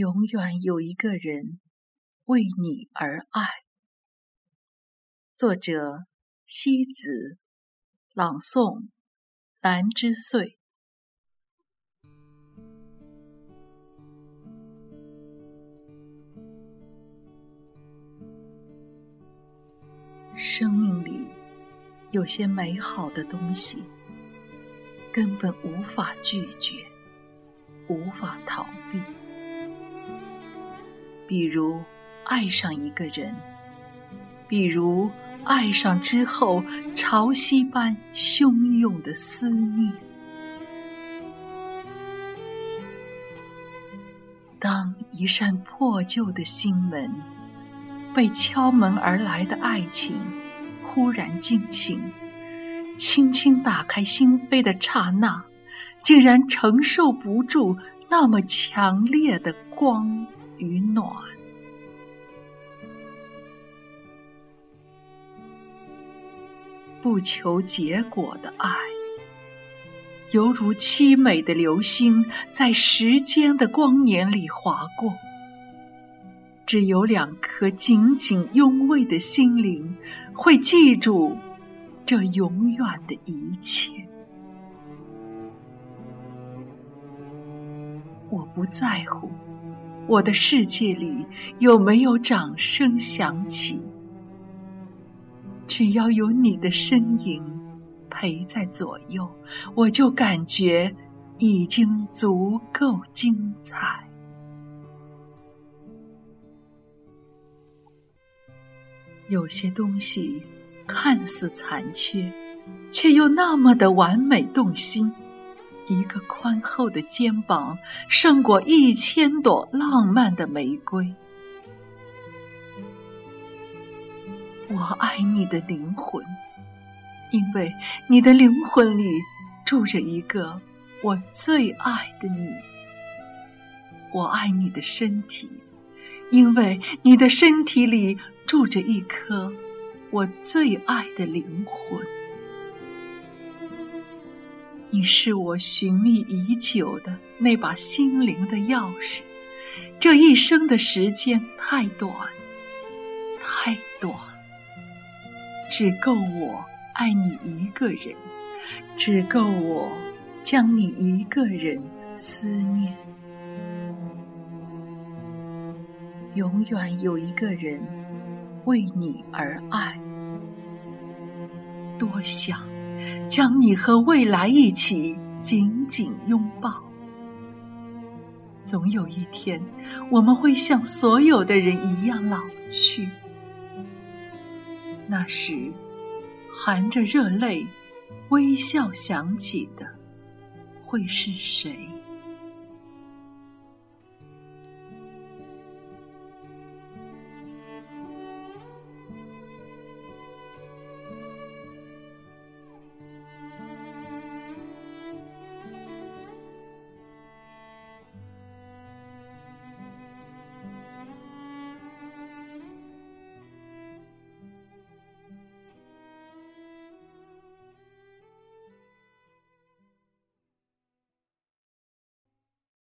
永远有一个人为你而爱。作者：西子，朗诵：兰之岁。生命里有些美好的东西，根本无法拒绝，无法逃避。比如爱上一个人，比如爱上之后潮汐般汹涌的思念。当一扇破旧的心门被敲门而来的爱情忽然惊醒，轻轻打开心扉的刹那，竟然承受不住那么强烈的光。与暖，不求结果的爱，犹如凄美的流星，在时间的光年里划过。只有两颗紧紧拥偎的心灵，会记住这永远的一切。我不在乎。我的世界里有没有掌声响起？只要有你的身影陪在左右，我就感觉已经足够精彩。有些东西看似残缺，却又那么的完美动心。一个宽厚的肩膀，胜过一千朵浪漫的玫瑰。我爱你的灵魂，因为你的灵魂里住着一个我最爱的你。我爱你的身体，因为你的身体里住着一颗我最爱的灵魂。你是我寻觅已久的那把心灵的钥匙，这一生的时间太短，太短，只够我爱你一个人，只够我将你一个人思念。永远有一个人为你而爱，多想。将你和未来一起紧紧拥抱。总有一天，我们会像所有的人一样老去。那时，含着热泪，微笑想起的，会是谁？